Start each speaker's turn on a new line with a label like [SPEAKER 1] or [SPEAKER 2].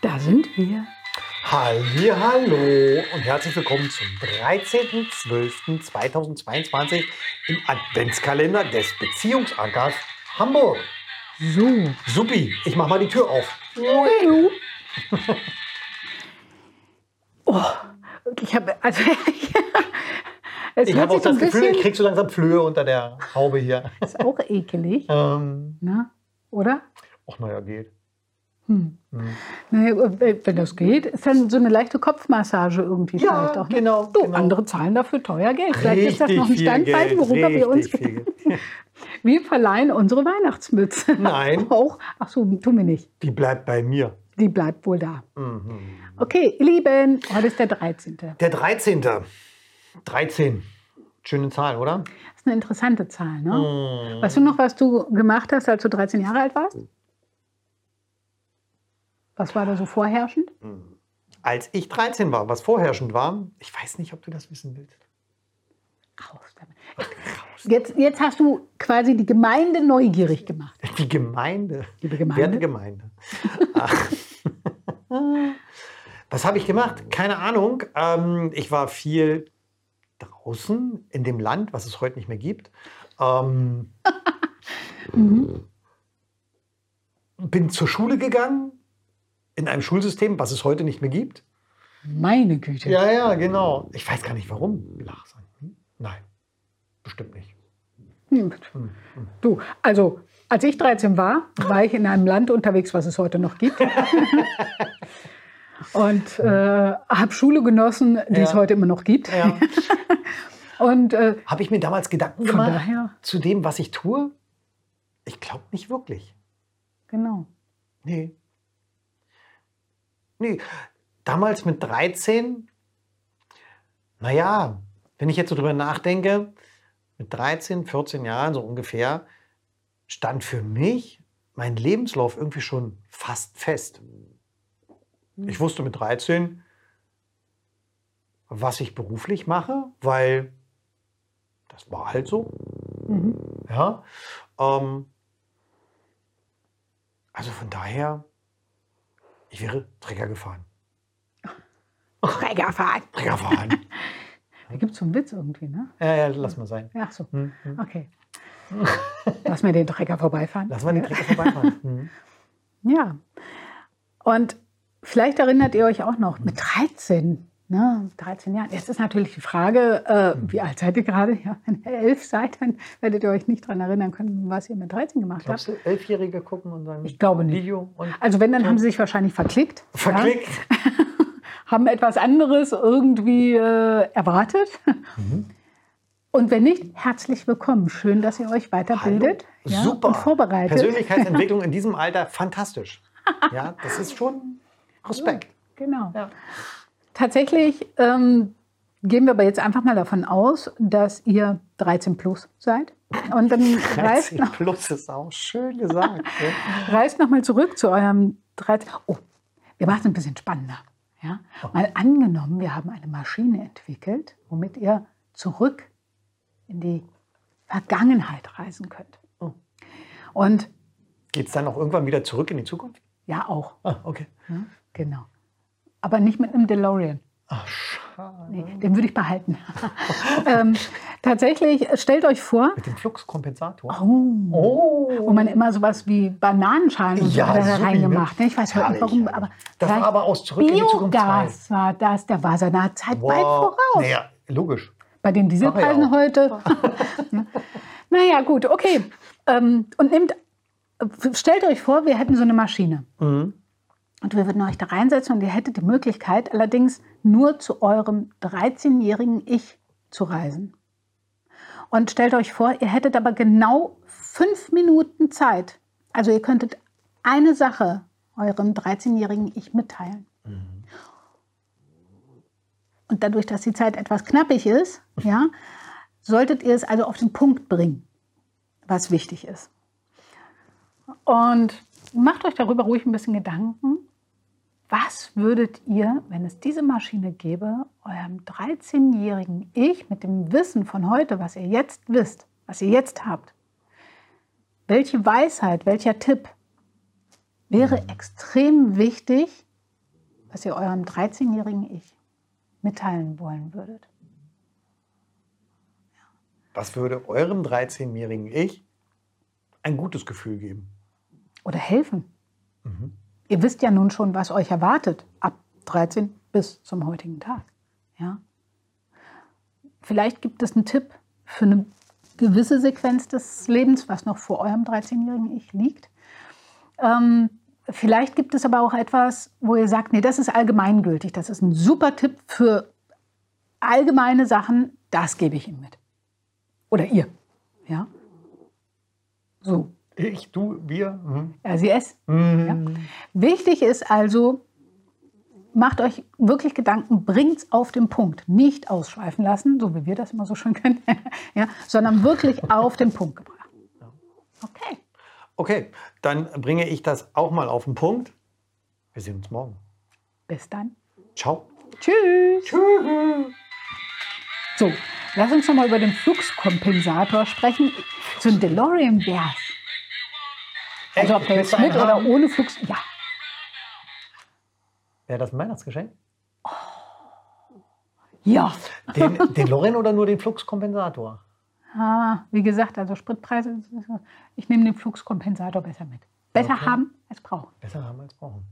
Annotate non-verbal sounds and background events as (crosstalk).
[SPEAKER 1] Da sind wir.
[SPEAKER 2] Hallo und herzlich willkommen zum 13.12.2022 im Adventskalender des Beziehungsankers Hamburg.
[SPEAKER 1] So.
[SPEAKER 2] Supi, ich mach mal die Tür auf. (laughs)
[SPEAKER 1] Oh, ich habe also (laughs) es
[SPEAKER 2] Ich habe auch das Gefühl, ich krieg so langsam Flöhe unter der Haube hier.
[SPEAKER 1] ist auch ekelig, (laughs)
[SPEAKER 2] ähm,
[SPEAKER 1] ne? Oder?
[SPEAKER 2] ach naja, geht.
[SPEAKER 1] Hm.
[SPEAKER 2] Hm.
[SPEAKER 1] Naja, wenn das geht, ist dann so eine leichte Kopfmassage irgendwie
[SPEAKER 2] Ja,
[SPEAKER 1] vielleicht auch. Ne?
[SPEAKER 2] genau,
[SPEAKER 1] Du,
[SPEAKER 2] genau.
[SPEAKER 1] andere zahlen dafür teuer Geld. Vielleicht ist das
[SPEAKER 2] Richtig
[SPEAKER 1] noch ein Standbein, worüber wir uns.
[SPEAKER 2] richtig. (laughs)
[SPEAKER 1] Wir verleihen unsere Weihnachtsmütze.
[SPEAKER 2] Nein. (laughs)
[SPEAKER 1] Auch. Ach so, tun wir nicht.
[SPEAKER 2] Die bleibt bei mir.
[SPEAKER 1] Die bleibt wohl da.
[SPEAKER 2] Mhm.
[SPEAKER 1] Okay, ihr Lieben, heute ist der 13.
[SPEAKER 2] Der 13. 13. Schöne Zahl, oder?
[SPEAKER 1] Das ist eine interessante Zahl, ne?
[SPEAKER 2] Mhm.
[SPEAKER 1] Weißt du noch, was du gemacht hast, als du 13 Jahre alt warst? Was war da so vorherrschend?
[SPEAKER 2] Als ich 13 war, was vorherrschend war, ich weiß nicht, ob du das wissen willst.
[SPEAKER 1] Raus damit. Jetzt, jetzt hast du quasi die Gemeinde neugierig gemacht.
[SPEAKER 2] Die Gemeinde.
[SPEAKER 1] Liebe Gemeinde.
[SPEAKER 2] Werte Gemeinde. (laughs) Was habe ich gemacht? Keine Ahnung. Ähm, ich war viel draußen in dem Land, was es heute nicht mehr gibt. Ähm, (laughs) Bin zur Schule gegangen, in einem Schulsystem, was es heute nicht mehr gibt.
[SPEAKER 1] Meine Güte.
[SPEAKER 2] Ja, ja, genau. Ich weiß gar nicht warum. Hm? Nein, bestimmt nicht.
[SPEAKER 1] Hm. Du, also als ich 13 war, war ich in einem Land unterwegs, was es heute noch gibt. (laughs) Und äh, habe Schule genossen, die es
[SPEAKER 2] Ja.
[SPEAKER 1] heute immer noch gibt.
[SPEAKER 2] Ja. (laughs)
[SPEAKER 1] Und äh,
[SPEAKER 2] Habe ich mir damals Gedanken gemacht
[SPEAKER 1] daher.
[SPEAKER 2] zu dem, was ich tue? Ich glaube nicht wirklich.
[SPEAKER 1] genau.
[SPEAKER 2] Nee. Nee. Damals mit 13, naja, wenn ich jetzt so drüber nachdenke, mit 13, 14 Jahren so ungefähr, stand für mich mein Lebenslauf irgendwie schon fast fest. Ich wusste mit 13, was ich beruflich mache, weil das war halt so.
[SPEAKER 1] Mhm.
[SPEAKER 2] Ja. Ähm, also von daher, ich wäre Trecker gefahren.
[SPEAKER 1] Träger fahren.
[SPEAKER 2] Trecker fahren.
[SPEAKER 1] Da gibt es so einen Witz irgendwie, ne?
[SPEAKER 2] ja, ja, lass mal sein.
[SPEAKER 1] Ach so,
[SPEAKER 2] Hm, hm.
[SPEAKER 1] okay. Lass mir den Trecker vorbeifahren.
[SPEAKER 2] Lass mal den Trecker vorbeifahren. (laughs) Hm.
[SPEAKER 1] Ja. Und vielleicht erinnert ihr euch auch noch, mit 13, ne, 13 Jahren. Jetzt ist natürlich die Frage, äh, wie alt seid ihr gerade? Ja, wenn ihr elf seid, dann werdet ihr euch nicht daran erinnern können, was ihr mit 13 gemacht habt.
[SPEAKER 2] Glaubst du, Elfjährige gucken und sagen,
[SPEAKER 1] Ich glaube nicht.
[SPEAKER 2] Video und
[SPEAKER 1] Also wenn, dann haben sie sich wahrscheinlich verklickt.
[SPEAKER 2] verklickt?
[SPEAKER 1] Ja, (laughs) haben etwas anderes irgendwie äh, erwartet.
[SPEAKER 2] Mhm.
[SPEAKER 1] Und wenn nicht, herzlich willkommen. Schön, dass ihr euch weiterbildet ja,
[SPEAKER 2] Super.
[SPEAKER 1] und vorbereitet.
[SPEAKER 2] Persönlichkeitsentwicklung (laughs) in diesem Alter, fantastisch. Ja, das ist schon Respekt.
[SPEAKER 1] Genau. Tatsächlich ähm, gehen wir aber jetzt einfach mal davon aus, dass ihr 13 plus seid. Und dann (laughs) reist
[SPEAKER 2] 13
[SPEAKER 1] noch,
[SPEAKER 2] plus ist auch schön gesagt. (laughs) ja.
[SPEAKER 1] reist noch mal zurück zu eurem 13. Oh, wir machen es ein bisschen spannender. Ja? Mal angenommen, wir haben eine Maschine entwickelt, womit ihr zurück in die Vergangenheit reisen könnt.
[SPEAKER 2] Oh.
[SPEAKER 1] Und
[SPEAKER 2] Geht es dann auch irgendwann wieder zurück in die Zukunft?
[SPEAKER 1] ja, auch.
[SPEAKER 2] Ah, okay.
[SPEAKER 1] Ja, genau. Aber nicht mit einem DeLorean.
[SPEAKER 2] Ach, schade.
[SPEAKER 1] Nee, den würde ich behalten. (laughs) ähm, tatsächlich, stellt euch vor,
[SPEAKER 2] Mit dem Fluxkompensator.
[SPEAKER 1] oh,
[SPEAKER 2] Oh.
[SPEAKER 1] wo man immer sowas wie Bananenschalen und so
[SPEAKER 2] Ja,
[SPEAKER 1] weiter da
[SPEAKER 2] supi,
[SPEAKER 1] reingemacht.
[SPEAKER 2] ne?
[SPEAKER 1] Ne? Ich weiß heute nicht warum, aber
[SPEAKER 2] Das war aber aus Zurück in die Zukunft
[SPEAKER 1] Biogas war das, der war seiner Zeit weit voraus.
[SPEAKER 2] Naja, logisch.
[SPEAKER 1] Bei den Dieselpreisen heute. Ja. (laughs) naja, gut, okay. Ähm, und nehmt, stellt euch vor, wir hätten so eine Maschine.
[SPEAKER 2] Mhm.
[SPEAKER 1] Und wir würden euch da reinsetzen und ihr hättet die Möglichkeit, allerdings nur zu eurem 13-jährigen Ich zu reisen. Und stellt euch vor, ihr hättet aber genau fünf Minuten Zeit. Also ihr könntet eine Sache eurem 13-jährigen Ich mitteilen. Und dadurch, dass die Zeit etwas knappig ist, (laughs) ja, solltet ihr es also auf den Punkt bringen, was wichtig ist. Und macht euch darüber ruhig ein bisschen Gedanken. Was würdet ihr, wenn es diese Maschine gäbe, eurem 13-jährigen Ich mit dem Wissen von heute, was ihr jetzt wisst, was ihr jetzt habt, welche Weisheit, welcher Tipp wäre extrem wichtig was ihr eurem 13-jährigen Ich mitteilen wollen würdet?
[SPEAKER 2] Was würde eurem 13-jährigen Ich ein gutes Gefühl geben?
[SPEAKER 1] Oder helfen? Ihr wisst ja nun schon, was euch erwartet ab 13 bis zum heutigen Tag. Ja? Vielleicht gibt es einen Tipp für eine gewisse Sequenz des Lebens, was noch vor eurem 13-jährigen Ich liegt. Ähm, vielleicht gibt es aber auch etwas, wo ihr sagt, nee, das ist allgemeingültig. Das ist ein super Tipp für allgemeine Sachen. Das gebe ich ihm mit. Oder ihr. Ja? So.
[SPEAKER 2] Ich, du, wir. Mhm.
[SPEAKER 1] RCS. Ja. Wichtig ist also, macht euch wirklich Gedanken, bringt es auf den Punkt. Nicht ausschweifen lassen, so wie wir das immer so schön können, (laughs) ja, sondern wirklich auf den Punkt gebracht. Okay.
[SPEAKER 2] Okay, dann bringe ich das auch mal auf den Punkt. Wir sehen uns morgen.
[SPEAKER 1] Bis dann.
[SPEAKER 2] Ciao.
[SPEAKER 1] Tschüss. So, lass uns noch mal über den Fluxkompensator sprechen. So ein DeLorean Also ob der jetzt mit oder ohne Flux. Ja,
[SPEAKER 2] Wäre das ein Weihnachtsgeschenk?
[SPEAKER 1] ja.
[SPEAKER 2] Den, den Loren oder nur den Fluxkompensator?
[SPEAKER 1] Ah, wie gesagt, also Spritpreise. Ich nehme den Fluxkompensator besser mit. Besser
[SPEAKER 2] Okay.
[SPEAKER 1] haben als brauchen.
[SPEAKER 2] Besser haben als brauchen.